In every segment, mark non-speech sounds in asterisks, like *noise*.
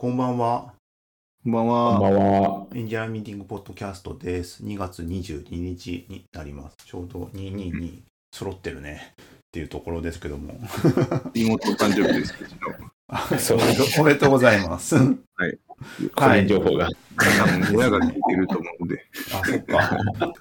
こんばんは。こんばんこんは。ばんは。エンジニアミーティングポッドキャストです。2月22日になります。ちょうど222揃ってるねっていうところですけども。妹誕生日ですけど、そ *laughs* うおめでとうございます。あ、個人情報が。親が聞いてると思うので、そっか。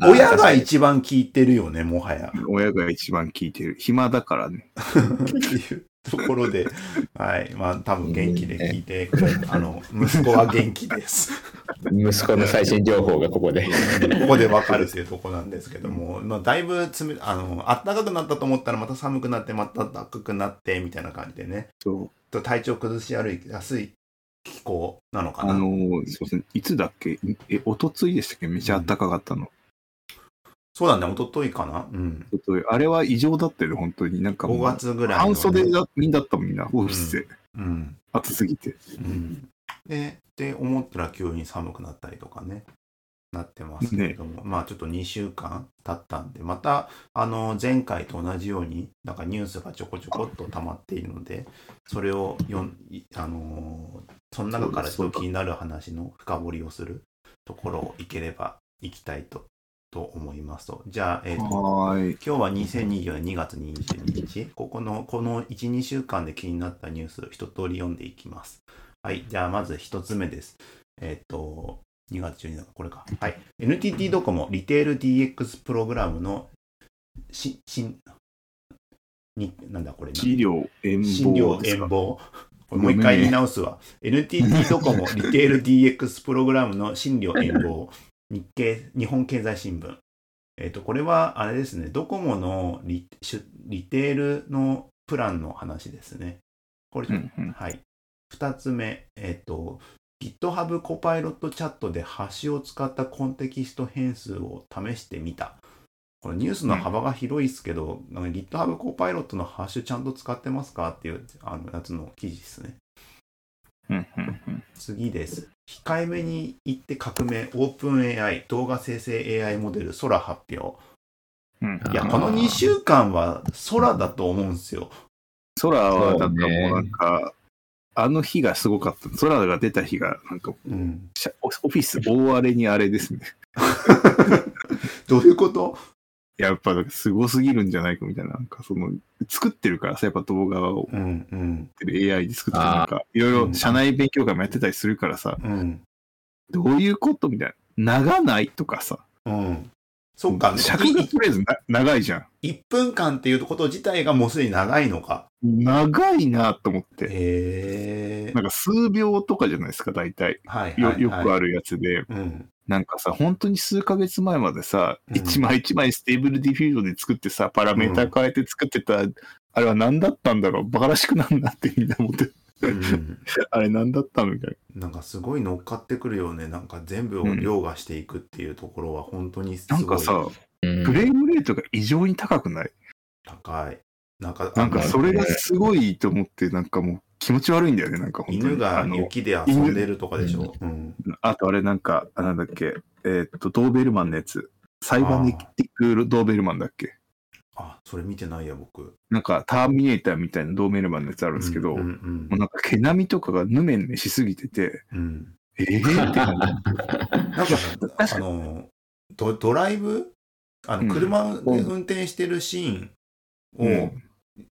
親が一番聞いてるよね、もはや。親が一番聞いてる。暇だからね。*laughs* っていうところで、*laughs* はい。まあ、多分元気で聞いてくれあの、息子は元気です。*laughs* 息子の最新情報がここで。ここでわかるっていうところなんですけども、まあ、だいぶつめ、あの、暖かくなったと思ったらまた寒くなって、また暖かくなって、みたいな感じでね。そう。と体調崩しやすい気候なのかな。あのー、そうですね。いつだっけ？え、おとついでしたっけ？めっちゃ暖かかったの。そうだね、一昨日かな？うん。あれは異常だったよね、本当に。なんかも5う、月ぐらいのね、半袖だみんなだったもんみんな、オフィスで。うん。暑すぎて。うん。で、で、思ったら急に寒くなったりとかね。なってますけれども、まあちょっと2週間経ったんで、また、あの、前回と同じように、なんかニュースがちょこちょこっと溜まっているので、それをよん、いあのーその中からちょっと気になる話の深掘りをするところをいければ行きたいと、と思いますと。じゃあ、えっ、ーい。今日は2024年2月22日。ここの、この1、2週間で気になったニュース、一通り読んでいきます。はい。じゃあ、まず一つ目です。えっ、と、2月12日、これか。はい。NTT ドコモリテール DX プログラムのし、しに、なんだこれな？治療、遠診療。遠望。これもう一回言い直すわ。NTT ドコモリテール DX プログラムの診療遠望。日経、日本経済新聞。えっ、と、これは、あれですね、ドコモのリリテールのプランの話ですね。これ、うんうんはい。二つ目、えっ、と、GitHub コパイロットチャットでハッシュを使ったコンテキスト変数を試してみた。これニュースの幅が広いですけど、なんか GitHub コパイロットのハッシュちゃんと使ってますかっていうあのやつの記事ですね。うんうんうん次です。控えめに言って革命、OpenAI 動画生成 AI モデル空発表。うんいや、この2週間は空だと思うんですよ。空は、なんかもうなんか、あの日がすごかった。空が出た日が、なんか、うん。オフィス大荒れにあれですね。*laughs* どういうこと？やっぱなんかすごすぎるんじゃないかみたいな、なんかその、作ってるからさ、やっぱ動画をうんうん作ってる AI で作ってるなんか、いろいうんろ社内勉強会もやってたりするからさ、うんどういうことみたいな。長ないとかさ、うん。そっか、尺がとりあえずな長いじゃん。1分間っていうこと自体がもうすでに長いのか。長いなと思って。へえなんか数秒とかじゃないですか、大体。はいはい、よはい。よくあるやつで。うん。なんかさ、本当に数ヶ月前までさ、うん。一枚一枚 Stable Diffusion で作ってさ、パラメータ変えて作ってた、あれは何だったんだろう？バカらしくなんなってみんな思って、うん。*laughs* あれ何だったのみたいな。んかすごい乗っかってくるよね。なんか全部を凌駕していくっていうところは本当にすな。ごい。なんかさ、うん。フレームレートが異常に高くない？高い。なんか、なんかそれがすごいと思って、なんかもう気持ち悪いんだよね、なんか。犬が雪で遊んでるとかでしょ？うん。あとあれなんか、あなんだっけ、えーっと、ドーベルマンのやつ。サイバネティックドーベルマンだっけ？あ、それ見てないや、僕。なんか、ターミネーターみたいなドーベルマンのやつあるんですけど、うんもうんうなんか毛並みとかがヌメヌメしすぎてて、うん。うんええー、って感じ。なんか、あの、ドドライブ？あの、うん車で運転してるシーンを、うん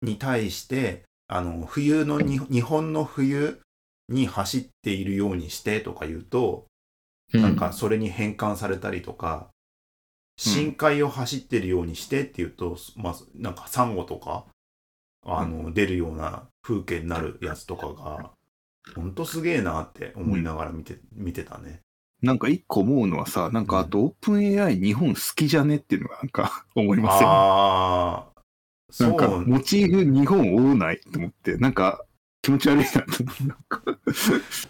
に対して、あの、冬のに、日本の冬に走っているようにしてとか言うと、なんかそれに変換されたりとか、深海を走ってるようにしてっていうと、まあ、なんかサンゴとか、あの、出るような風景になるやつとかが、ほんとすげえなって思いながら見て、見てたね。なんか一個思うのはさ、なんかあとオープン AI 日本好きじゃねっていうのがなんか *laughs* 思いません？ああ、そなんかう、モチーフ日本多ないと思って、なんか気持ち悪いなと思ってなんか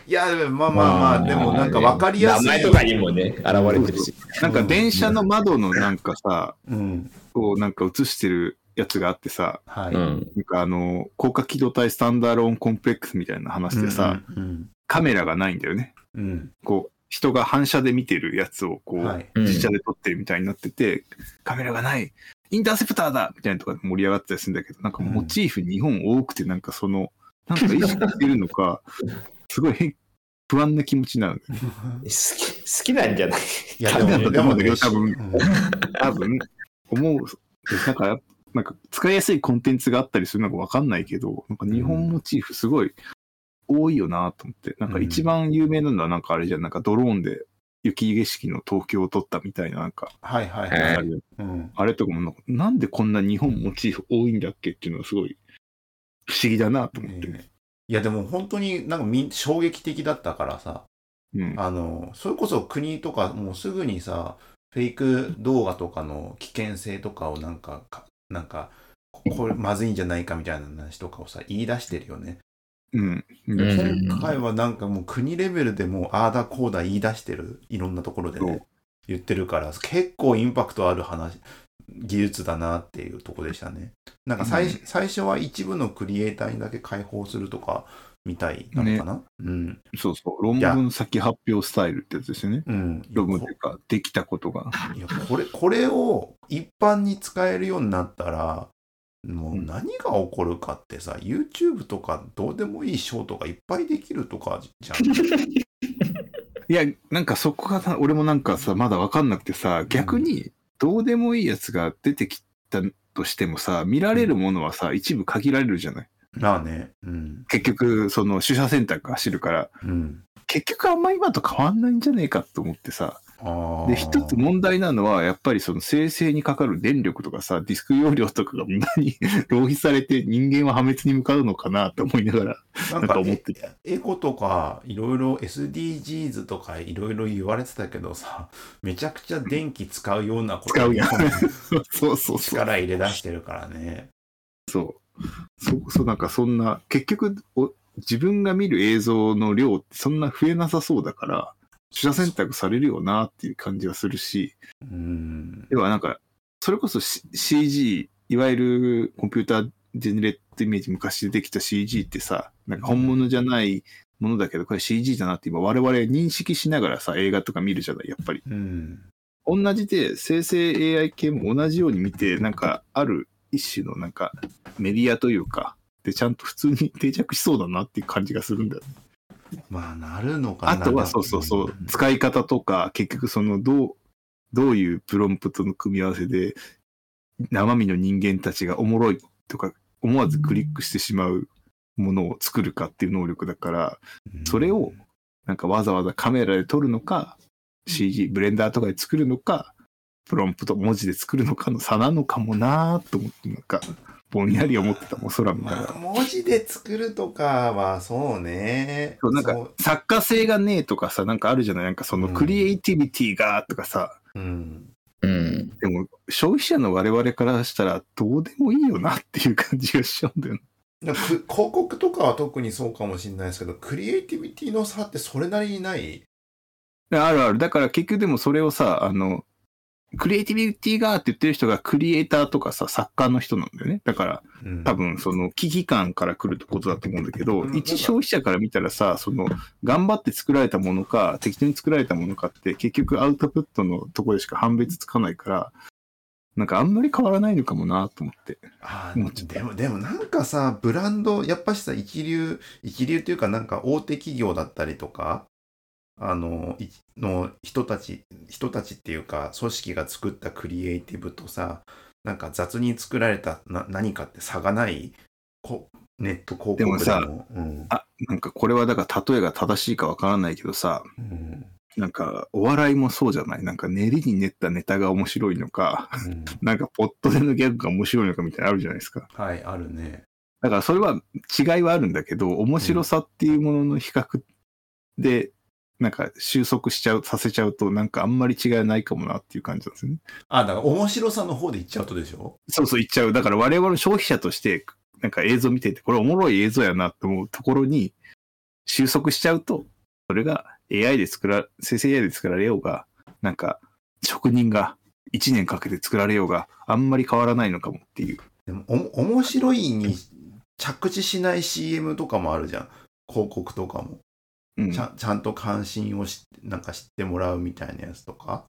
いや、まあまあまあ、でもなんか分かりやすい。名前とかにもね、現れてるし。なんか電車の窓のなんかさ、うん。こうなんか映してるやつがあってさ、はい。うん。なんかあの、高架機動隊スタンダーローンコンプレックスみたいな話でさ、うんカメラがないんだよね。うんうんこう、人が反射で見てるやつをこう、はい。うん実写で撮ってるみたいになってて、カメラがないインターセプターだみたいなとかで盛り上がってたりするんだけど、なんかモチーフ日本多くて、なんかその、なんか意識してるのか、*laughs* すごい変、不安な気持ちになる。好き、好きなんじゃない？いや、ダメだと思うんだけどね多分うん。多分、思う、なんか、なんか使いやすいコンテンツがあったりするのかわかんないけど、なんか日本モチーフすごい多いよなと思って、なんか一番有名なのはなんかあれじゃん、なんかドローンで雪景色の東京を撮ったみたいな、なんか、はいはいえはい。あれうんあれとかもなんでこんな日本モチーフ多いんだっけっていうのがすごい不思議だなと思って。ねいやでも本当になんかみん衝撃的だったからさ、うん。あの、それこそ国とかもうすぐにさ、フェイク動画とかの危険性とかをなんか、かなんか、ここれまずいんじゃないかみたいな話とかをさ、言い出してるよね。うん。うん今回はなんかもう国レベルでもうああだこうだ言い出してる、いろんなところでね、言ってるから、結構インパクトある話、技術だなっていうとこでしたね。なんか最,、うん最初は一部のクリエイターにだけ開放するとかみたいなのかな、うん。そうそう。論文先発表スタイルってやつですよね。うん。論文というか、できたことが。いやこれこれを一般に使えるようになったらもう何が起こるかってさ、YouTube とかどうでもいいショートがいっぱいできるとかじゃん。*laughs* いや、なんかそこがな、俺もなんかさ、まだわかんなくてさ、逆にどうでもいいやつが出てきたとしてもさ、見られるものはさ、一部限られるじゃないまあね。うん。結局、その取捨選択が走るから、うん。結局あんま今と変わんないんじゃねえかと思ってさ。で、一つ問題なのは、やっぱりその生成にかかる電力とかさ、ディスク容量とかが無駄に *laughs* 浪費されて人間は破滅に向かうのかなと思いながら。なんか思ってえエコとかいろいろ SDGs とかいろいろ言われてたけどさめちゃくちゃ電気使うようなこと使うやんに *laughs* そうそうそう。力入れ出してるからね。そう。そう、そう、なんかそんな、結局お、自分が見る映像の量ってそんな増えなさそうだから、取捨選択されるよなっていう感じはするし、うん。ではなんか、それこそ、C、CG、いわゆるコンピュータージェネレートイメージ昔出てきた CG ってさ、なんか本物じゃないものだけど、これ CG だなって今我々認識しながらさ、映画とか見るじゃない、やっぱり。うん。同じで生成 AI 系も同じように見て、なんかある一種のなんかメディアというか、でちゃんと普通に定着しそうだなっていう感じがするんだよね。まあなるのかな。あとはそうそうそう、使い方とか、結局そのどう、どういうプロンプトの組み合わせで、生身の人間たちがおもろいとか、思わずクリックしてしまうものを作るかっていう能力だから、うんそれをなんかわざわざカメラで撮るのか、CG、ブレンダーとかで作るのか、プロンプト、文字で作るのかの差なのかもなーと思って、なんか、ぼんやり思ってたもん、空見ながら。まあ文字で作るとかはそうね。そうなんか作家性がねえとかさ、なんかあるじゃない？なんかそのうんクリエイティビティがとかさ、うん。うん。でも消費者の我々からしたらどうでもいいよなっていう感じがしちゃうんだよね。でもく広告とかは特にそうかもしれないですけど、クリエイティビティの差ってそれなりにない？あるある。だから結局でもそれをさ、あの、クリエイティビティがって言ってる人がクリエイターとかさ、作家の人なんだよね。だからうん多分その危機感から来ることだと思うんだけど、うん一消費者から見たらさ、その頑張って作られたものか、適当に作られたものかって結局アウトプットのところでしか判別つかないから、なんかあんまり変わらないのかもなと思って。あもうちょっとーでも、でもなんかさ、ブランド、やっぱしさ、一流、一流というかなんか大手企業だったりとか、あの、いの人たち、人たちっていうか、組織が作ったクリエイティブとさ、なんか雑に作られたな何かって差がない、こネット広告でも。でもさうんあ、なんかこれはだから例えが正しいかわからないけどさ、うんなんかお笑いもそうじゃない？なんか練りに練ったネタが面白いのか、うんなんかポットでのギャグが面白いのかみたいなのあるじゃないですか。はい、あるね。だからそれは違いはあるんだけど、面白さっていうものの比較で、なんか収束しちゃう、させちゃうと、なんかあんまり違いはないかもなっていう感じなんですよね。あ、だから面白さの方で言っちゃうとでしょ？そうそう言っちゃう。だから我々消費者として、なんか映像見てて、これおもろい映像やなって思うところに収束しちゃうと、それが AI で作ら、生成 AI で作られようが、なんか職人が1年かけて作られようがあんまり変わらないのかもっていう。でも、お面白いに着地しない CM とかもあるじゃん。広告とかも。うん、ちゃんちゃんと関心をしなんか知ってもらうみたいなやつとか？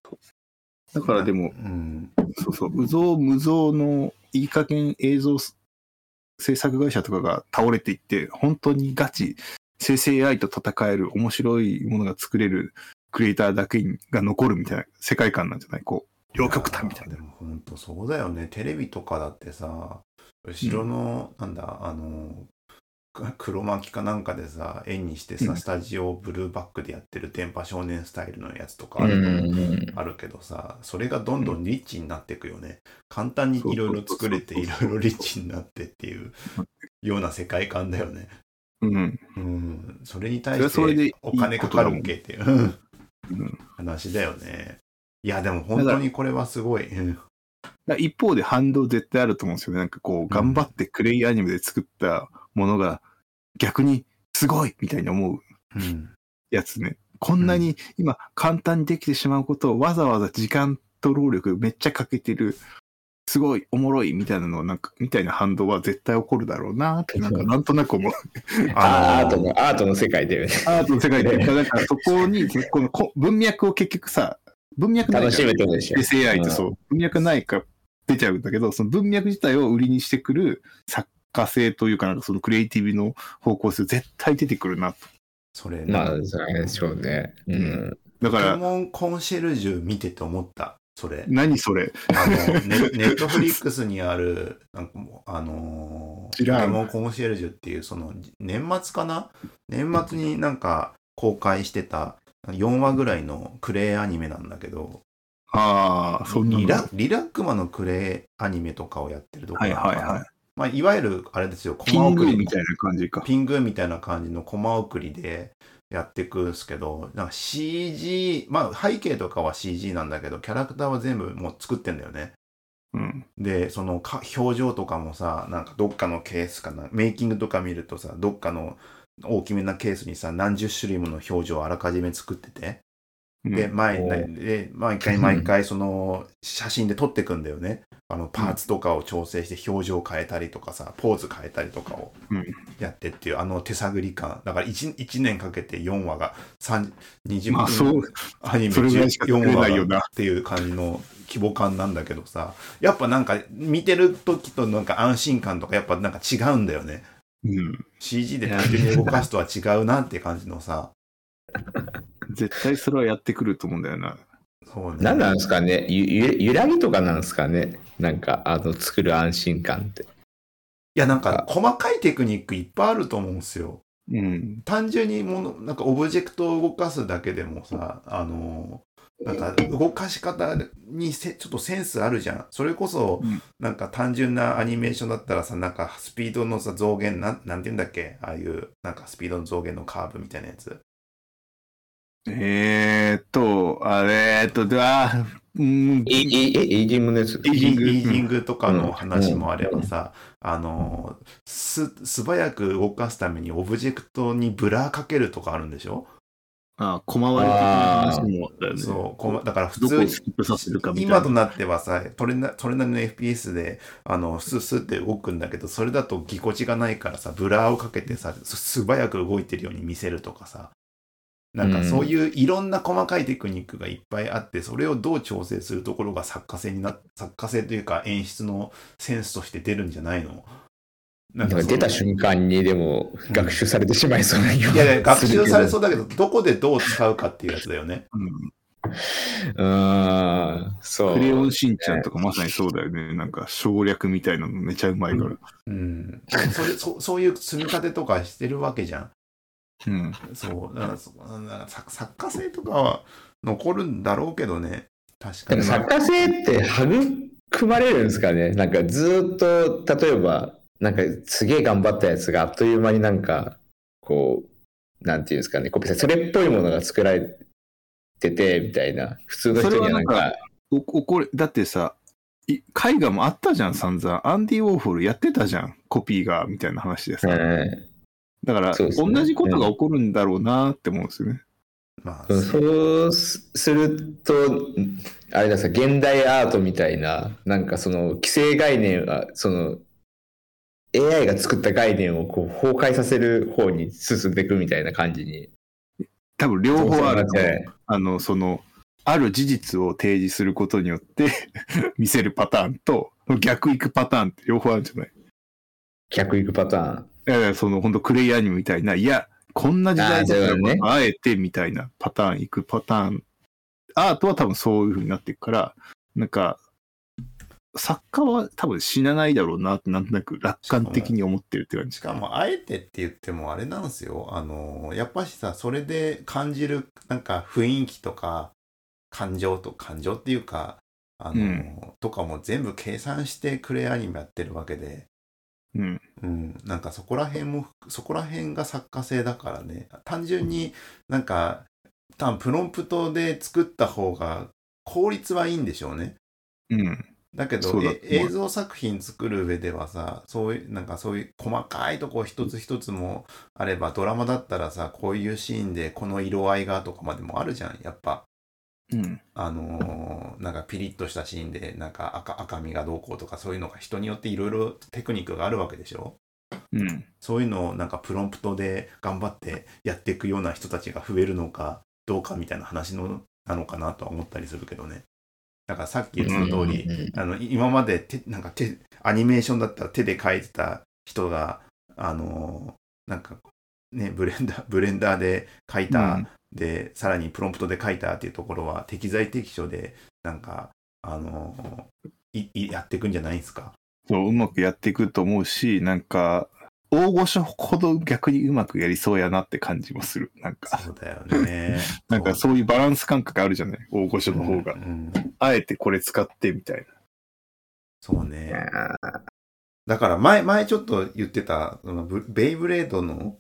だからでも、うん。そうそう、無造無造のいい加減映像制作会社とかが倒れていって、本当にガチ生成 AI と戦える面白いものが作れるクリエイターだけが残るみたいな世界観なんじゃない？こう、両極端みたいな。でも本当そうだよね。テレビとかだってさ、後ろの、なんだ、あの、く黒巻きかなんかでさ、円にしてさ、うんスタジオをブルーバックでやってる電波少年スタイルのやつとかうんあるあるけどさ、それがどんどんリッチになっていくよね。簡単にいろいろ作れて、いろいろリッチになってっていうような世界観だよね。うん。うん。それに対してお金かかるっけっていううんうん話だよね。いや、でも本当にこれはすごい。一方で反動絶対あると思うんですよね。なんかこう、頑張ってクレイアニメで作ったものが逆にすごいみたいに思ううん。やつね。こんなに今簡単にできてしまうことをわざわざ時間と労力めっちゃかけてる、すごいおもろいみたいなのはなんか、みたいな反動は絶対起こるだろうなって、なんかなんとなく思う。*laughs* あーアートのの、アートの世界だよね。アートの世界で、だからそこに、このこ文脈を結局さ、文脈ない楽しからめてるでしょ。SAI ってそう、文脈ないから出ちゃうんだけど、その文脈自体を売りにしてくる作家性というか、なんかそのクリエイティブの方向性絶対出てくるなと。それ、まあ、それでしょうね。うん。だから、モンコンシェルジュ見てて思った。それ。何それ？あの、ネネットフリックスにある、なんかもうあのー、知らんポケモンコンシェルジュっていう、その、年末かな？年末になんか公開してた4話ぐらいのクレイアニメなんだけど、ああ、そんなのリラリラックマのクレイアニメとかをやってるとこはいはいはい。まあ、いわゆる、あれですよ、コマ送りグみたいな感じか。ピングみたいな感じのコマ送りでやっていくんですけど、なんか CG、まあ背景とかは CG なんだけど、キャラクターは全部もう作ってんだよね。うん。で、そのか表情とかもさ、なんかどっかのケースかな、メイキングとか見るとさ、どっかの大きめなケースにさ、何十種類もの表情をあらかじめ作ってて、で、うん前、で、毎回毎回その写真で撮ってくんだよね。あのパーツとかを調整して表情変えたりとかさ、ポーズ変えたりとかをうんやってっていう、あの手探り感。だから 1, 1年かけて4話が3 20まあそう、アニメそれぐらいしか作れ4話っていう感じの規模感なんだけどさ、やっぱなんか見てる時となんか安心感とかやっぱなんか違うんだよね。うん。CG で単純に動かすとは違うなって感じのさ。*laughs* 絶対それはやってくると思うんだよな。そうね。何なんですかね？ゆゆ揺らぎとかなんですかね？なんか、あの、作る安心感って。いやなんか細かいテクニックいっぱいあると思うんですよ。うん。単純にものなんかオブジェクトを動かすだけでもさあのなんか動かし方にせちょっとセンスあるじゃんそれこそ、うんなんか単純なアニメーションだったらさなんかスピードのさ増減なんなんて言うんだっけ？ああいうなんかスピードの増減のカーブみたいなやつえーっと、あれーっと、では、うん。イジングのやつ。エイジングイージングとかの話もあればさ、あのす素早く動かすためにオブジェクトにブラーかけるとかあるんでしょ？あ、コマ割り的な話もあったよね。そうコマだから普通に。今となってはさそれなそれなりの FPS であのスッスッって動くんだけどそれだとぎこちがないからさブラーをかけてさす素早く動いてるように見せるとかさなんかそういういろんな細かいテクニックがいっぱいあってそれをどう調整するところが作家性にな作家性というか演出のセンスとして出るんじゃないの？ななんか出た瞬間にでも学習されてしまいそうなよいやいや学習されそううだけどどこでどう使うかっていうやつだよね。うん。うーん、そう。クレヨンしんちゃんとかまさにそうだよね。なんか省略みたいなのめちゃうまいから。うん。それそそういう積み立てとかしてるわけじゃんうん。そう、だからそなんか作作家性とかは残るんだろうけどね、確かに。作家性って育まれるんですかねなんかずーっと、例えば、なんかすげえ頑張ったやつがあっという間になんか、こう、なんていうんですかね、こうそれっぽいものが作られてて、みたいな。普通の人にはなんか、おおこれ、だってさ、い絵画もあったじゃん、散々。アンディ・ウォーホルやってたじゃん、コピーが、みたいな話でさ。うんだから、ね同じことが起こるんだろうなって思うんですよね。まあ、そうすると、あれださ、現代アートみたいな、なんかその既成概念は、その AI が作った概念をこう崩壊させる方に進んでいくみたいな感じに。多分両方あるとあの、その、ある事実を提示することによって *laughs* 見せるパターンと、逆行くパターンって両方あるんじゃない？逆行くパターン。いやいや、その本当クレイアニメみたいな、いや、こんな時代だからあえてみたいなパターン行くパターン。アートは多分そういう風になっていくから、なんか、作家は多分死なないだろうなってなんとなく楽観的に思ってるって感じし。かも、あえてって言ってもあれなんですよ。あの、やっぱしさ、それで感じる、なんか雰囲気とか、感情と、感情っていうか、あの、うんとかも全部計算してクレアニメやってるわけで、うん。うん、なんかそこら辺も、そこら辺が作家性だからね、単純になんか、多分プロンプトで作った方が効率はいいんでしょうね。うん。だけど映像作品作る上ではさそういうなんかそういう細かいとこ一つ一つもあればドラマだったらさこういうシーンでこの色合いがとかまでもあるじゃんやっぱうん。あのーなんかピリッとしたシーンでなんか赤赤みがどうこうとかそういうのが人によっていろいろテクニックがあるわけでしょ？うん。そういうのをなんかプロンプトで頑張ってやっていくような人たちが増えるのかどうかみたいな話のなのかなとは思ったりするけどねだからさっき言ってた通り、あのい今まで手なんか手アニメーションだったら手で描いてた人があのーなんかね Blender Blender*laughs* で描いた、うんでさらにプロンプトで描いたっていうところは適材適所でなんかあのーいいやっていくんじゃないですか？そう、うまくやっていくと思うし、なんか、大御所ほど逆にうまくやりそうやなって感じもする。なんか、そうだよね。*laughs* なんかそういうバランス感覚あるじゃない？大御所の方が。うんうんあえてこれ使ってみたいな。そうね。だから前、前ちょっと言ってた、ベイブレードの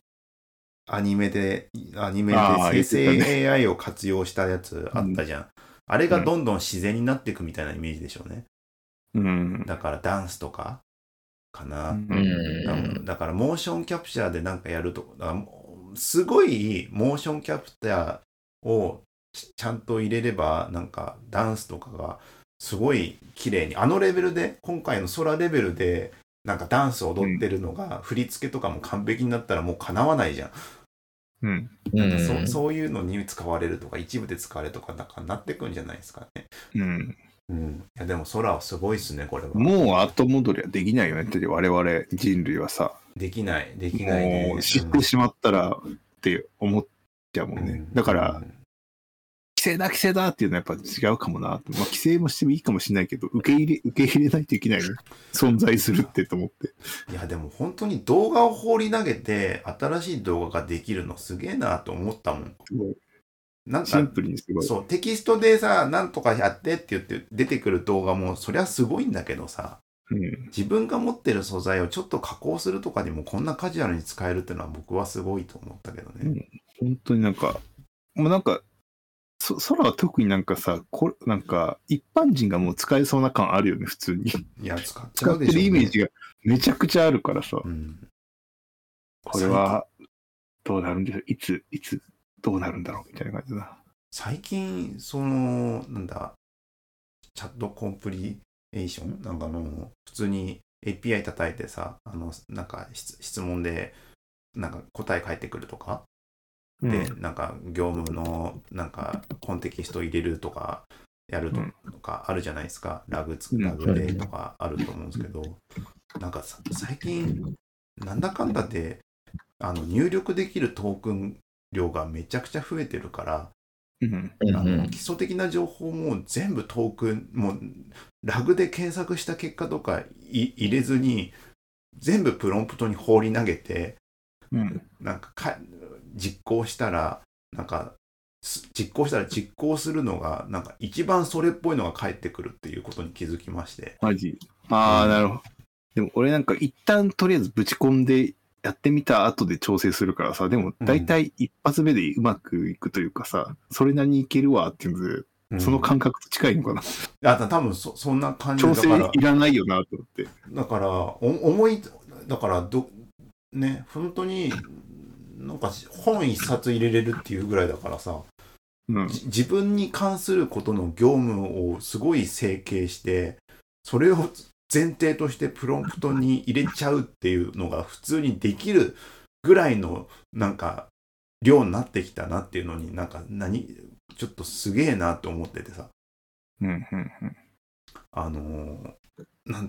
アニメで、アニメで生成 AI を活用したやつあったじゃん。あれがどんどん自然になっていくみたいなイメージでしょうね。うん。だからダンスとかかな。うんだだからモーションキャプチャーでなんかやると、すごいモーションキャプチャーをちちゃんと入れれば、なんかダンスとかがすごい綺麗に、あのレベルで、今回の空レベルで、なんかダンス踊ってるのが、振り付けとかも完璧になったらもう叶わないじゃん。うん。うんなんかそそういうのに使われるとか、一部で使われるとか、なんかなってくんじゃないですかね。うん。うん。いや、でも空はすごいっすね、これは。もう後戻りはできないよねって我々人類はさ、できない、できないね。もう知ってしまったらって思っちゃうもんね。うんだから、うん規制だ規制だっていうのはやっぱ違うかもな。まあ規制もしてもいいかもしれないけど、受け入れ、受け入れないといけないよね。存在するってと思って。いやでも本当に動画を放り投げて新しい動画ができるのすげえなと思ったもん。なんかシンプルにすごい。そうテキストでさなんとかやってって言って出てくる動画もそりゃすごいんだけどさうん。自分が持ってる素材をちょっと加工するとかにもこんなカジュアルに使えるっていうのは僕はすごいと思ったけどね。本当になんか、もうなんか、そ空は特になんかさ、これなんか、一般人がもう使えそうな感あるよね、普通に。いや使っちゃ使ってうでしょう、ね。るイメージがめちゃくちゃあるからさ、うん、これはどうなるんでしょう？いつ、いつ、どうなるんだろう？みたいな感じだな。最近そのなんだチャットコンプリエーション？なんかあの普通に API 叩いてさあのなんか質質問でなんか答え返ってくるとか、でなんか業務のなんかコンテキスト入れるとかやるとかあるじゃないですか、ラグつうんラグでとかあると思うんですけど、なんかさ最近なんだかんだであの入力できるトークン量がめちゃくちゃ増えてるからうん。うんあの基礎的な情報も全部トークンもうラグで検索した結果とかい入れずに全部プロンプトに放り投げてうん。なんかか実行したらなんかす実行したら実行するのがなんか一番それっぽいのが返ってくるっていうことに気づきましてマジ。ああ、うんなるほど。でも俺なんか一旦とりあえずぶち込んでやってみた後で調整するからさ、でも大体一発目でうまくいくというかさ、それなりにいけるわっていうので、その感覚と近いのかな。あた多分そそんな感じ調整いらないよなと思って。だからお思いだからどね本当になんか本一冊入れれるっていうぐらいだからさうん。じ自分に関することの業務をすごい整形してそれを前提としてプロンプトに入れちゃうっていうのが普通にできるぐらいのなんか量になってきたなっていうのになんか何ちょっとすげえなって思っててさうん、うん、うん。あのー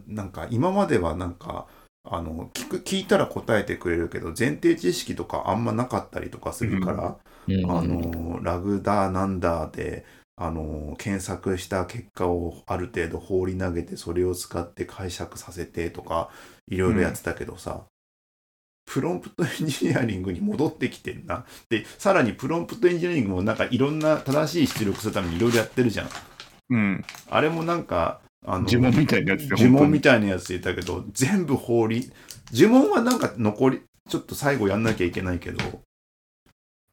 なんか今まではなんかあの聞く聞いたら答えてくれるけど前提知識とかあんまなかったりとかするから、うん。あのラグだなんだであの検索した結果をある程度放り投げてそれを使って解釈させてとかいろいろやってたけどさ、プロンプトエンジニアリングに戻ってきてんな。でさらにプロンプトエンジニアリングもなんかいろんな正しい出力するためにいろいろやってるじゃん。うん。あれもなんかあの呪文みたいなやつで呪文みいたいなやつでいたけど全部放り呪文はなんか残りちょっと最後やんなきゃいけないけど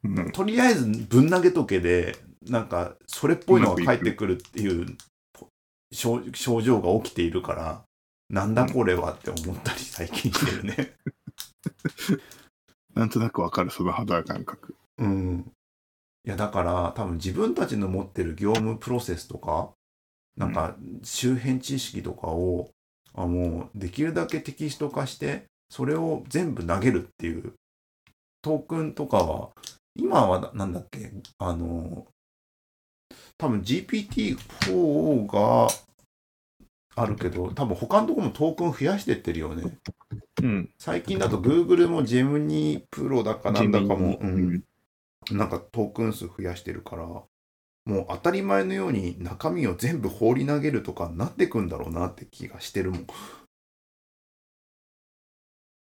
うん、とりあえずぶん投げとけでなんかそれっぽいのが返ってくるっていう症症状が起きているからなんだこれはって思ったり最近してるね。*laughs* なんとなくわかる、その肌感覚。うん。いやだから多分自分たちの持ってる業務プロセスとかなんか周辺知識とかをあもうできるだけテキスト化してそれを全部投げるっていうトークンとかは今はななんだっけあの多分 GPT-4 があるけど多分他のところもトークン増やしてってるよね。うん。最近だと Google もジェムニープロだかなんだかも、ううんん、なんかトークン数増やしてるから、もう当たり前のように中身を全部放り投げるとかなってくんだろうなって気がしてるもん。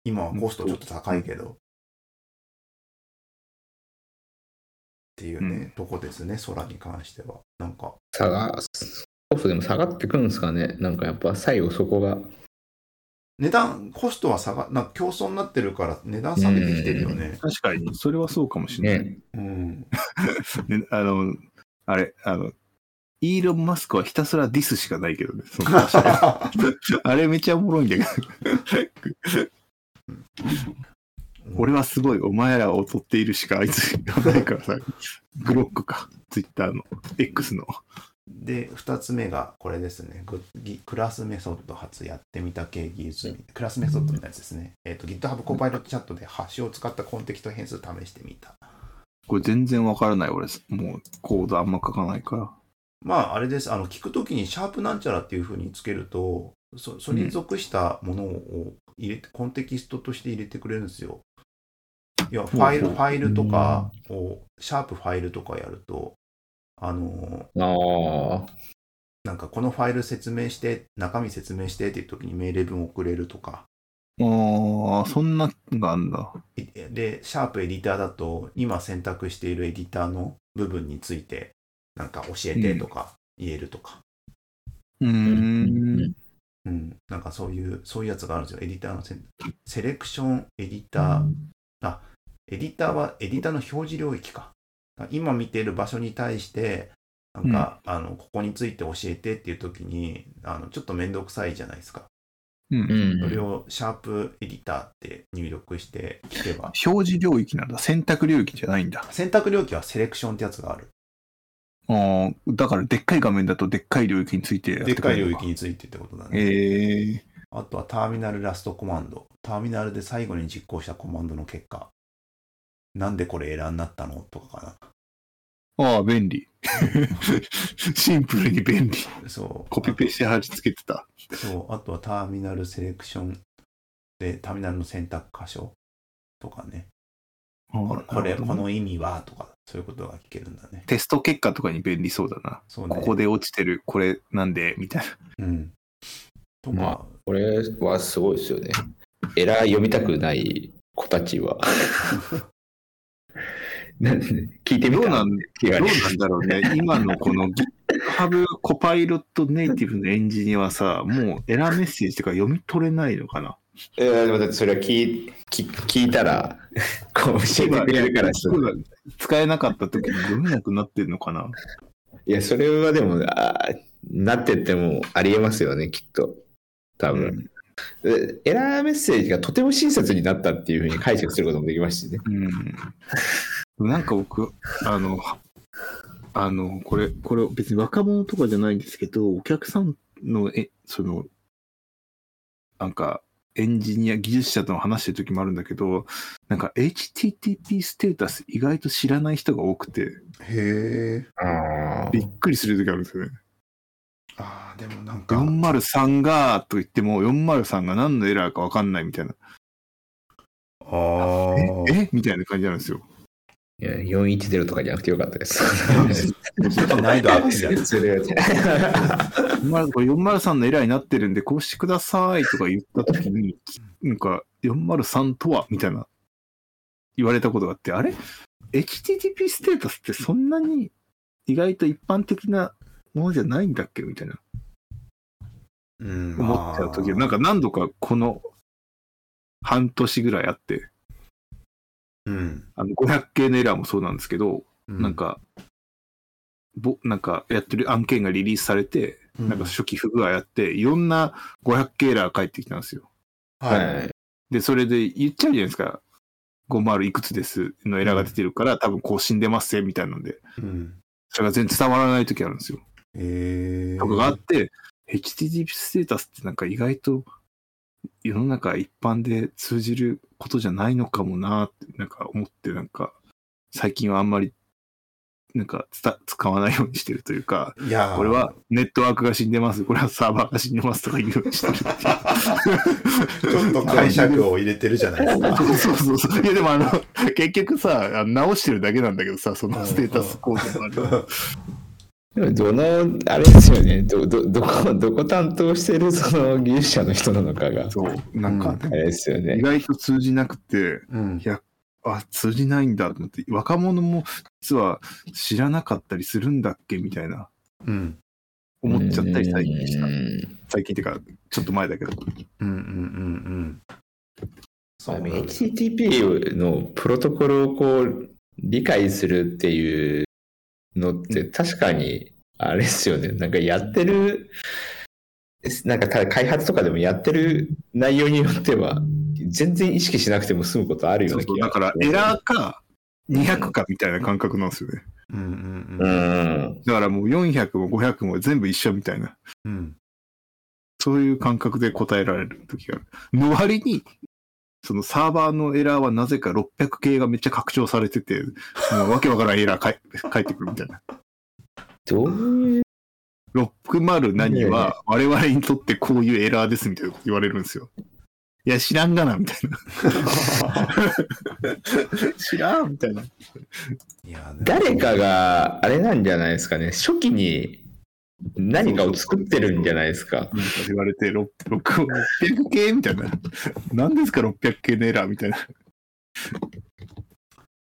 今はコストちょっと高いけど。っていうね、うんとこですね、空に関しては。なんか、下が、コストでも下がってくるんですかね？なんかやっぱ最後そこが。値段、コストは下が、なんか競争になってるから値段下げてきてるよね。確かに、それはそうかもしれない。ね。うん。*laughs* ねあの、あれ、あの、イーロン・マスクはひたすらディスしかないけどね。*laughs* あれめっちゃおもろいんだけど。俺はすごい、お前らを劣っているしかあいつ言わないからさ、グロックか、ツイッターの、X の。で、2つ目がこれですね。クラスメソッド初やってみた系技術。クラスメソッドのやつですね。えっ、と、GitHub コパイロットチャットでハッシュを使ったコンテキスト変数試してみた。これ全然わからない、俺。もう、コードあんま書かないから。まあ、あれです。あの、聞くときにシャープなんちゃらっていうふうにつけると、そそれに属したものを入れて、コンテキストとして入れてくれるんですよ。いや、ファイル、ファイルとかを、シャープファイルとかやると、あの、ああ。なんかこのファイル説明して、中身説明してっていう時に命令文送れるとか。ああ、そんなのがあんだ。いで、シャープエディターだと、今選択しているエディターの部分について、なんか教えてとか言えるとか。うーん。うん。なんかそういう、そういうやつがあるんですよ。エディターのセンセレクションエディター。あ、エディターはエディターの表示領域か。今見ている場所に対して、なんか、あの、ここについて教えてっていう時に、あの、ちょっとめんどくさいじゃないですか。うんうん。それをシャープエディターって入力して聞けば、表示領域なんだ。選択領域じゃないんだ。選択領域はセレクションってやつがある。ああ、だからでっかい画面だとでっかい領域についてやってでっかい領域についてってことだね。ええあとはターミナルラストコマンド。ターミナルで最後に実行したコマンドの結果。なんでこれエラーになったのとかかああ、便利。*laughs* シンプルに便利。な。そう。コピペして貼り付けてた。そう。あとはターミナルセレクションで、ターミナルの選択箇所とかね。これ、これこの意味は？とか、そういうことが聞けるんだね。テスト結果とかに便利そうだな。そうね。ここで落ちてる、これなんで、みたいな。うん。とか、まあこれはすごいですよね。エラー読みたくない子たちは。*laughs* 聞いてみたどうなんどうなんだろうね。今のこの GitHub コパイロットネイティブのエンジニアはさ、もうエラーメッセージとか読み取れないのかな？いやでもだってそれは聞い聞聞いたら、こう教えてくれるからさ今使えなかった時に読めなくなってるのかな？いや、それはでも、あーなってってもありえますよね、きっと。多分。でエラーメッセージがとても親切になったっていうふうに解釈することもできますしね。うん。なんか僕、あの、あの、これ、これ別に若者とかじゃないんですけど、お客さんの、え、その、なんか、エンジニア、技術者との話してる時もあるんだけど、なんか HTTP ステータス意外と知らない人が多くて、へえ。あびっくりする時あるんですよね。ああ、でもなんか、403が、と言っても、403が何のエラーかわかんないみたいな。ああ、ええ？みたいな感じなんですよ。いや、410とかじゃなくてよかったです。難易度アップじゃん。それやつ403これ403のエラーになってるんで、こうしてくださいとか言ったときに、なんか、403とはみたいな、言われたことがあって、あれ ?HTTP ステータスってそんなに意外と一般的なものじゃないんだっけみたいなうん、思っちゃうときは、なんか何度かこの半年ぐらいあって、うん、あの500系のエラーもそうなんですけど、うんなん、か、ぼなんかやってる案件がリリースされて、うんなんか初期不具合あって、いろんな500系エラー返ってきたんですよ。はい。で、それで言っちゃうじゃないですか。50いくつですのエラーが出てるから、多分更新出ますぜ、みたいなので、うん、それが全然伝わらない時あるんですよ。えー、とかがあって、HTTP ステータスってなんか意外と世の中一般で通じることじゃないのかもなってなんか思ってなんか最近はあんまりなんかつ使わないようにしてるというか、いやーこれはネットワークが死んでます、これはサーバーが死んでますとか言うようにしてる。*laughs* ちょっと解釈を入れてるじゃないですか。*laughs* そうそうそう。いやでもあの、結局さ、直してるだけなんだけどさ、そのステータスコードもある。*laughs* でもどの、あれですよね、ど、ど、どこ、どこ担当してるその技術者の人なのかが、そう。なんか、あれですよ意ね。外と通じなくて、うんいや、あ、通じないんだと思って、若者も実は知らなかったりするんだっけみたいな、うん思っちゃったり最近したう。ん最近っていうか、ちょっと前だけど。うんうんうんうん。そう HTTP のプロトコルをこう理解するっていうのって確かにあれですよね。なんかやってる、なんかただ開発とかでもやってる内容によっては全然意識しなくても済むことあるよそううそう。な気がだから、エラーか200かみたいな感覚なんですよね。うんうんううんん。だからもう400も500も全部一緒みたいな。うんそういう感覚で答えられる時がある。の割に、そのサーバーのエラーはなぜか600系がめっちゃ拡張されてて、わけわからんエラーかい *laughs* 返ってくるみたいな。どういう、60何は我々にとってこういうエラーですみたいなこと言われるんですよ。いや、知らんがな、みたいな。*laughs* 知らんみたいな。誰かがあれなんじゃないですかね。初期に何かを作ってるんじゃないですか。なんか言われて、6 600系みたいな。*laughs* 何ですか、600系のエラーみたいな。っ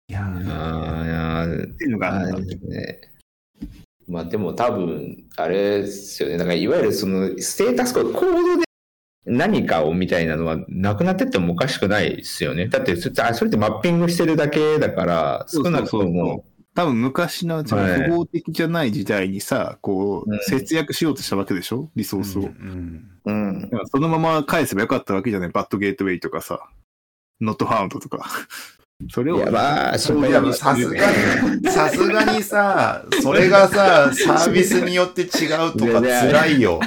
いやあーていうのがああるんだれね。まあでも多分、あれですよね。だからいわゆるそのステータスコード、コードで何かをみたいなのはなくなってってもおかしくないですよね。だってそれってあそれってマッピングしてるだけだから、少なくとそうそうそうも、多分昔のそのはい。符号的じゃない時代にさ、こうん。う、節約しようとしたわけでしょ？リソースを。うんうん。だからそのまま返せばよかったわけじゃない？バッドゲートウェイとかさ、ノットファウンドとか。*laughs* それを、いや、まあ、そいやさすがに、さすがにさ、それがさ、サービスによって違うとか辛いよ。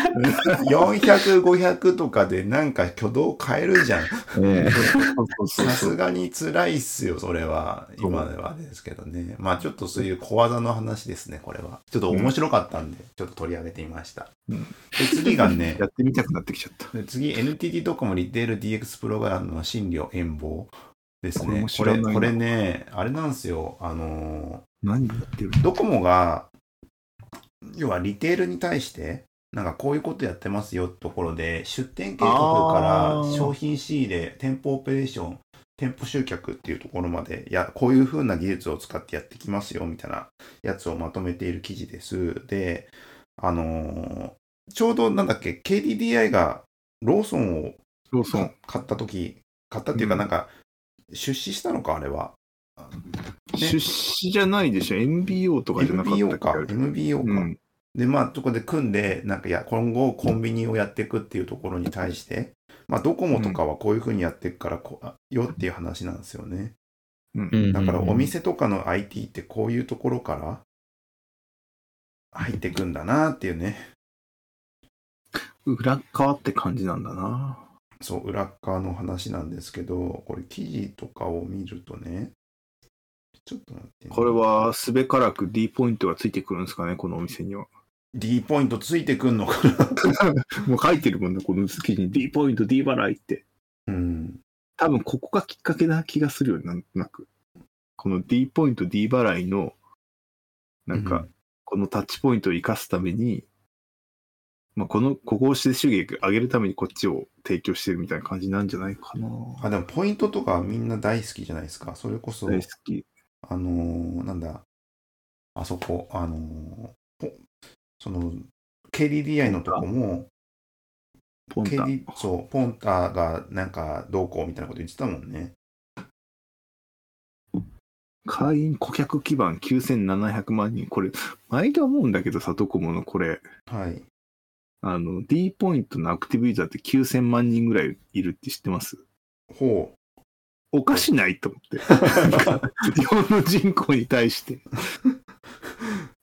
*laughs* 400、500とかでなんか挙動変えるじゃん。*laughs* さすがに辛いっすよ、それは。今ではですけどね。まあちょっとそういう小技の話ですね、これは。ちょっと面白かったんで、ちょっと取り上げてみました。うんで次がね *laughs* や、ってみたくなってきちゃった。で次、NTT ドコモリテール DX プログラムの診療遠望ですねこれこれね、あれなんですよ。あの何言ってるードコモが、要はリテールに対して、なんかこういうことやってますよってところで、出店計画から商品仕入れ、店舗オペレーション、店舗集客っていうところまで、いや、こういう風な技術を使ってやってきますよみたいなやつをまとめている記事です。で、あのーちょうどなんだっけ、KDDI がローソンをローソン。買った時買ったっていうかうんなんか出資したのかあれは、出資じゃないでしょ ?MBO とかじゃなかったっけ？MBO か MBO か、うん。でまあそこで組んでなんかいや今後コンビニをやっていくっていうところに対してまあドコモとかはこういうふうにやっていくからこあよっていう話なんですよねうん。だからお店とかの IT ってこういうところから入っていくんだなっていうね裏側って感じなんだな。そう裏っ側の話なんですけどこれ記事とかを見るとねちょっと待ってね、これはすべからく D ポイントがついてくるんですかね、このお店には。D ポイントついてくんのかな？*laughs* もう書いてるもんね、この記事に D ポイント、D 払いって。うん。多分ここがきっかけな気がするよ、なんとなく。この D ポイント、D 払いの、なんか、このタッチポイントを生かすために、まあ、この、ここをして収益上げるためにこっちを提供してるみたいな感じなんじゃないかな。あ、でもポイントとかみんな大好きじゃないですか。それこそ、大好き。あのーなんだ、あそこ、あのーポその、KDDI のとこも、ポンタ。KD そう、ポンタがなんかどうこうみたいなこと言ってたもんね。会員顧客基盤9700万人。これ、毎度思うんだけどさ、ドコモのこれ、はい。あの、D ポイントのアクティブユーザーって9000万人ぐらいいるって知ってます？ほおかしないと思って。日本の人口に対して。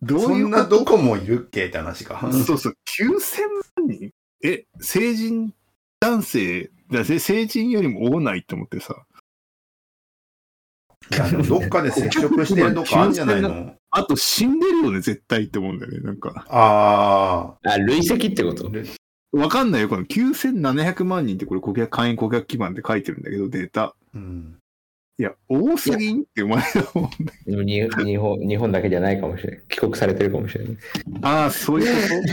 う。どそんなどこもいるっけって話か。そうそう、9000万人？え、成人男性、だせ成人よりも多ないと思ってさ。いや、どっかで接触してるとこあるんじゃないの？あと死んでるよね、絶対って思うんだよね。なんか、ああ、累積ってこと？あ。わかんないよ。この9700万人ってこれ顧客、会員顧客基盤って書いてるんだけど、データ。うん。いや、多すぎんってお前は思うんだよでもに日本日本だけじゃないかもしれない。帰国されてるかもしれない。ああ、そういうこ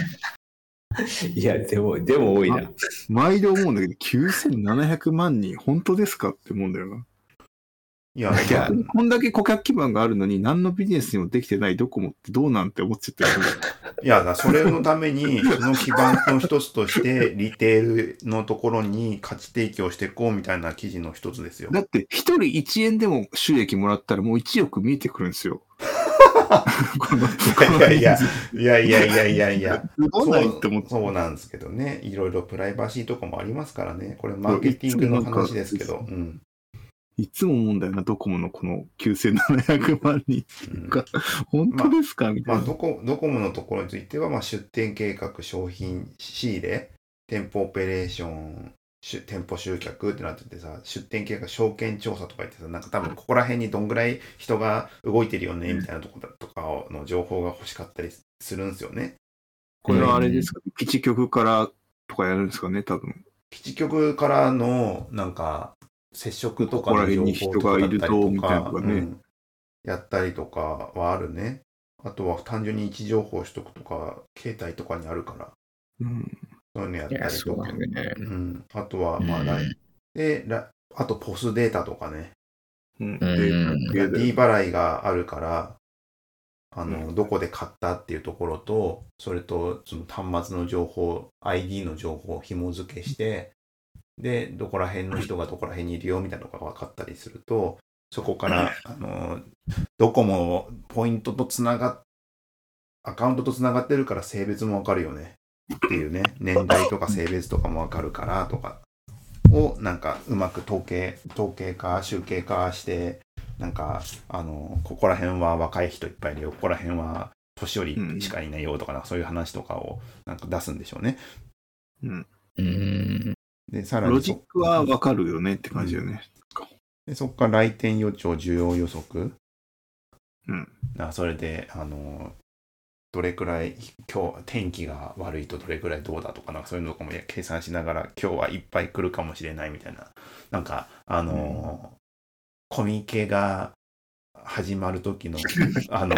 と？*laughs* いや、でも、でも多いな。毎度思うんだけど、9700万人、本当ですかって思うんだよな。いや、いや、こんだけ顧客基盤があるのに、何のビジネスにもできてないドコモってどうなんて思っちゃってる。*laughs* いや、それのために、その基盤の一つとして、リテールのところに価値提供していこうみたいな記事の一つですよ。だって、一人1円でも収益もらったらもう1億見えてくるんですよ。*laughs* いやいやいやいやいやいやいや。そうなんですけどね。いろいろプライバシーとかもありますからね。これマーケティングの話ですけど。うん。いつも思うんだよな、ドコモのこの9700万人うんが、本当ですか？みたまあ、いな。ドコドコモのところについては、まあ、出店計画、商品仕入れ、店舗オペレーション、し店舗集客ってなっててさ、出店計画、証券調査とか言ってさ、なんか多分ここら辺にどんぐらい人が動いてるよね、みたいなところとかの情報が欲しかったりするんですよね。これはあれですか、基地局からとかやるんですかね、多分。基地局からのなんか接触とかここらの情辺に人報とかだがいるとったりとみたいなか、ねうんやったりとかはあるね。あとは単純に位置情報取得とか、携帯とかにあるから、うん。そういうのやったりとか。ね。うん、あとは、まあ、うんで、ラあとポスデータとかね。うん。うんで、D 払いがあるから、あの、どこで買ったっていうところと、それとその端末の情報、ID の情報を紐付けして、で、どこら辺の人がどこら辺にいるよみたいなのが分かったりすると、そこから、あの、ドコモポイントとつながっ、アカウントとつながってるから性別も分かるよねっていうね、年代とか性別とかも分かるからとかを、なんかうまく統計、統計化、集計化して、なんか、あの、ここら辺は若い人いっぱいいるよ、ここら辺は年寄りしかいないよとか、なそういう話とかをなんか出すんでしょうね。うん。うん。で、さらにロジックはわかるよねって感じだよね。でそこから来店予兆、需要予測。うん。なそれで、あの、どれくらい、今日、天気が悪いとどれくらいどうだとか、なんかそういうのとかも計算しながら、今日はいっぱい来るかもしれないみたいな、なんか、あの、コミケが始まる時の、*laughs* あの、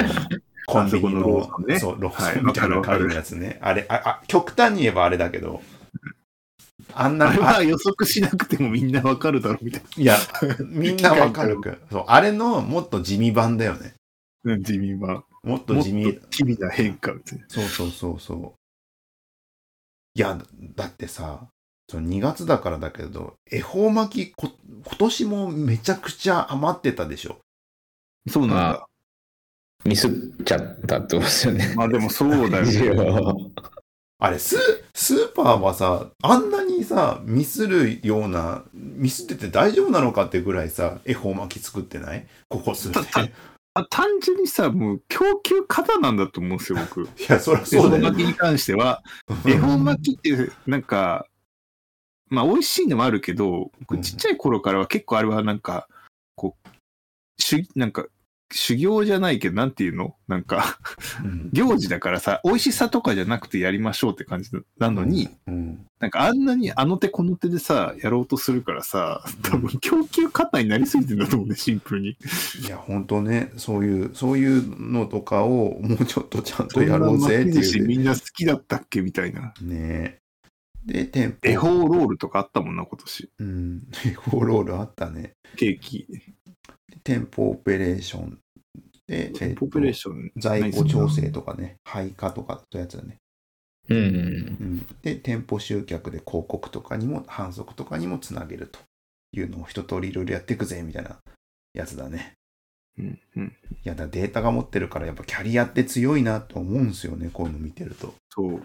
コンビニあそこのローソンねそう、ローはいソンみたいな感じのやつね。あれああ、極端に言えばあれだけど、あんな、あれあは予測しなくてもみんなわかるだろうみたいいや、*laughs* みんなわかるく。そう、あれのもっと地味版だよね。な。地味は。もっと地味。機微な変化みたいな。そうそうそうそう。いや、だってさ、その2月だからだけど、恵方巻きこ、今年もめちゃくちゃ余ってたでしょ。そうなんだ。ミスっちゃったってことですよね。まあでもそうだよね。*laughs* あれ、ススーパーはさ、あんなにさ、ミスるような、ミスってて大丈夫なのかってぐらいさ、恵方巻き作ってない？ここ数年。単純にさ、もう供給過多なんだと思うんですよ、僕。*laughs* や、そりゃ恵そうだよ。方巻きに関しては、恵方巻きって、なんか、まあ美味しいのもあるけど、僕ちっちゃい頃からは結構あれはなんか、こう、主義、なんか、修行じゃないけど、なんていうの？なんか、うん行事だからさ、美味しさとかじゃなくてやりましょうって感じなのに、うんなんかあんなにあの手この手でさ、やろうとするからさ、多分供給過多になりすぎてんだと思うね、シンプルに。いや、本当ね、そういう、そういうのとかをもうちょっとちゃんとやろうぜっていう。みんな好きだったっけみたいな。ねで、店舗。恵方ロールとかあったもんな、今年。うん。恵方ロールあったね。ケーキ。店舗オペレーション。で、店舗オペレーョション。ン。在庫調整とかね、配下とかそういうやつだね。うん。うん。で、店舗集客で広告とかにも、反則とかにもつなげるというのを一通りいろいろやっていくぜ、みたいなやつだね。うんうん。いやだ、データが持ってるから、やっぱキャリアって強いなと思うんですよね、こういうの見てると。そう。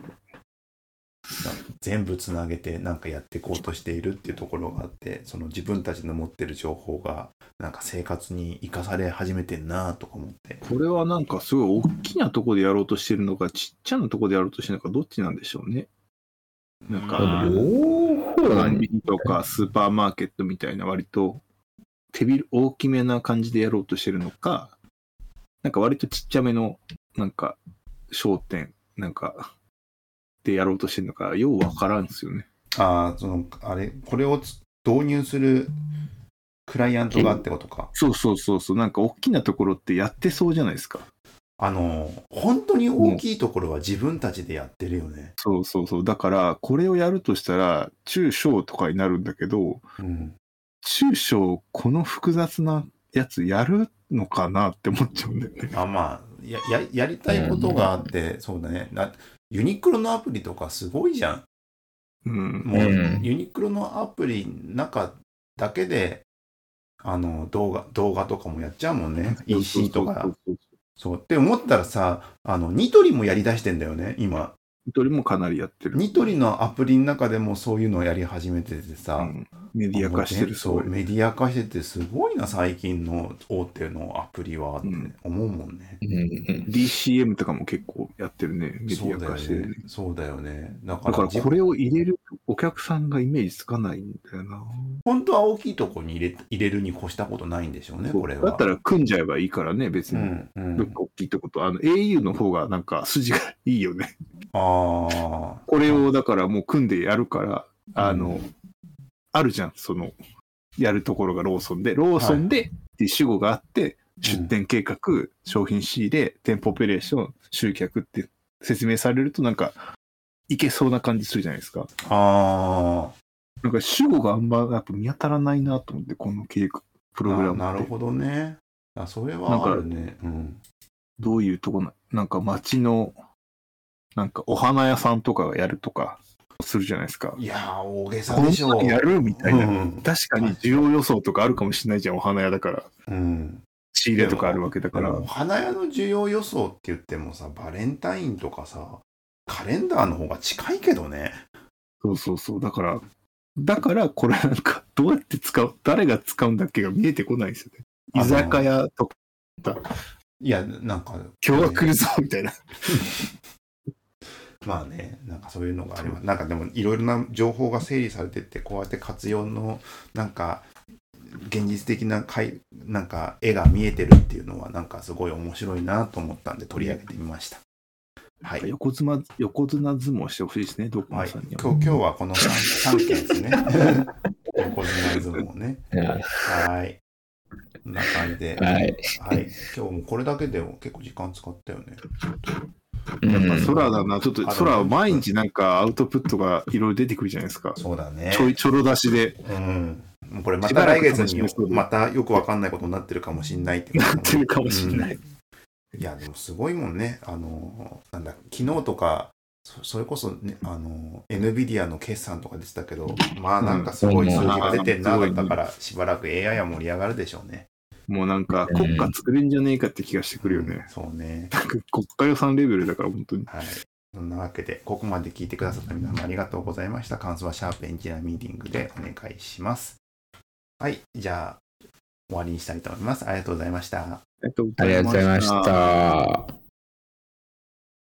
全部つなげてなんかやっていこうとしているっていうところがあってその自分たちの持ってる情報がなんか生活に生かされ始めてんなとか思ってこれはなんかすごい大きなとこでやろうとしてるのか、ちっちゃなとこでやろうとしてるのか、どっちなんでしょうね。なんかうん両方コなんンビニと？かスーパーマーケットみたいな割と手び大きめな感じでやろうとしてるのか、なんか割とちっちゃめのなんか商店なんかでやろうとしてるのか、ようわからんですよね。ああそのあれこれをつ導入するクライアントがってことかそうそうそうそう、なんか大きなところってやってそうじゃないですか。あの本当に大きいところは自分たちでやってるよねそうそうそう。だから、これをやるとしたら、中小とかになるんだけど、うん中小、この複雑なやつやるのかなって思っちゃうんだよね。あまあやややりたいことがあって、そうだねなユニクロのアプリとかすごいじゃんうん。もう、うんユニクロのアプリの中だけで、あの、動画、動画とかもやっちゃうもんね。EC とかそう。って思ったらさ、あの、ニトリもやりだしてんだよね、今。どれもかなりやってる。ニトリのアプリの中でもそういうのをやり始めててさ、うんメディア化してるそう、メディア化しててすごいな、最近の大手のアプリはってうん思うもんね。うんうん。DCM とかも結構やってるね。メディア化してるねね。。そうだよね。だかだからこれを入れるお客さんがイメージつかないんだよな。本当は大きいとこに入れ入れるに越したことないんでしょうね、これは。だったら組んじゃえばいいからね、別に。うん、うん。どっか大きいとこと。あの au の方がなんか筋がいいよね。ああ。これをだからもう組んでやるから、あの、うんあるじゃん、その、やるところがローソンで、ローソンでっていう主語があって、出店計画、商品仕入れ、店舗オペレーション、集客って説明されるとなんか、いけそうな感じするじゃないですか。あなんか主語があんまやっぱ見当たらないなと思って、この計画、プあ。ログラムなるほどね。あ、それはあるね。うん。どういうとこな、なんか街の、なんかお花屋さんとかがやるとかするじゃないですか。いやー、大げこさでしょんな。にやるみたいな。うん確かに需要予想とかあるかもしれないじゃん、お花屋だから。うん。仕入れとかあるわけだから。でも、花屋の需要予想って言ってもさ、バレンタインとかさ、カレンダーの方が近いけどね。そうそうそう。だから、だからこれなんか、どうやって使う、誰が使うんだっけが見えてこないですよね。居酒屋とか、いや、なんか、今日は来るぞ、みたいな。*laughs* まあね、なんかそういうのがあります。なんかでもいろいろな情報が整理されてって、こうやって活用のなんか現実的なかいなんか絵が見えてるっていうのはなんかすごい面白いなと思ったんで取り上げてみました。はい。横綱、横綱相撲してほしいですね、どこはい。今日今日はこの 3, 3件ですね。*laughs* 横綱相撲ね。はい。こんな感じで。はい。はい。今日もこれだけでも結構時間使ったよね。やっぱうん空だな、ちょっとあ空は毎日なんかアウトプットがいろいろ出てくるじゃないですか。そうだね。ちょいちょろ出しでうん。これました来月にまたよくわかんないことになってるかもしれないってなってるかもしれない。いや、でもすごいもんね。あの、なんだ、昨日とか、そそれこそね、あの、NVIDIA の決算とかでしたけど、まあなんかすごい数字が出てんな、うんだったから、しばらく AI は盛り上がるでしょうね。もうなんか国家作れんじゃねえかって気がしてくるよね。そうね。なんか国家予算レベルだから本当に。はい。そんなわけで、ここまで聞いてくださった皆様ありがとうございました。感想はシャープエンジニアミーティングでお願いします。はい。じゃあ、終わりにしたいと思います。ありがとうございました。ありがとうございまし。た。